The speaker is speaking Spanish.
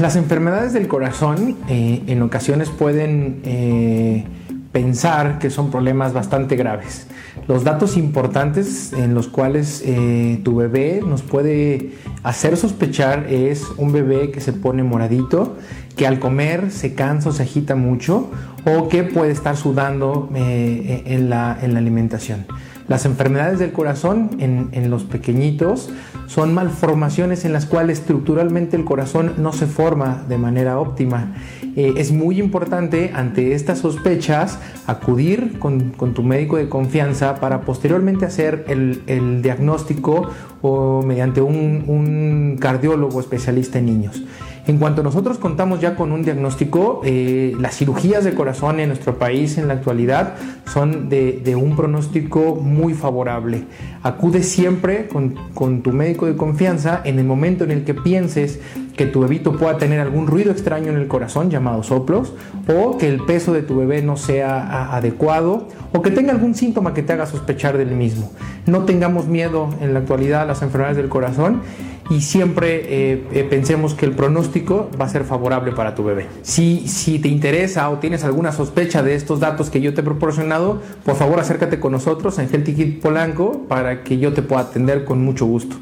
Las enfermedades del corazón eh, en ocasiones pueden eh, pensar que son problemas bastante graves. Los datos importantes en los cuales eh, tu bebé nos puede hacer sospechar es un bebé que se pone moradito, que al comer se cansa o se agita mucho o que puede estar sudando en la alimentación. Las enfermedades del corazón en, los pequeñitos son malformaciones en las cuales estructuralmente el corazón no se forma de manera óptima. Eh, es muy importante ante estas sospechas acudir con, tu médico de confianza para posteriormente hacer el, diagnóstico o mediante un cardiólogo especialista en niños. En cuanto nosotros contamos ya con un diagnóstico, eh, las cirugías de corazón en nuestro país en la actualidad son de, un pronóstico muy favorable. Acude siempre con, con, tu médico de confianza en el momento en el que pienses que tu bebito pueda tener algún ruido extraño en el corazón llamado soplos o que el peso de tu bebé no sea adecuado o que tenga algún síntoma que te haga sospechar del mismo. No tengamos miedo en la actualidad a las enfermedades del corazón y siempre eh, eh, pensemos que el pronóstico va a ser favorable para tu bebé. Si, te interesa o tienes alguna sospecha de estos datos que yo te he proporcionado, por favor acércate con nosotros en Healthy Kid Polanco para que yo te pueda atender con mucho gusto.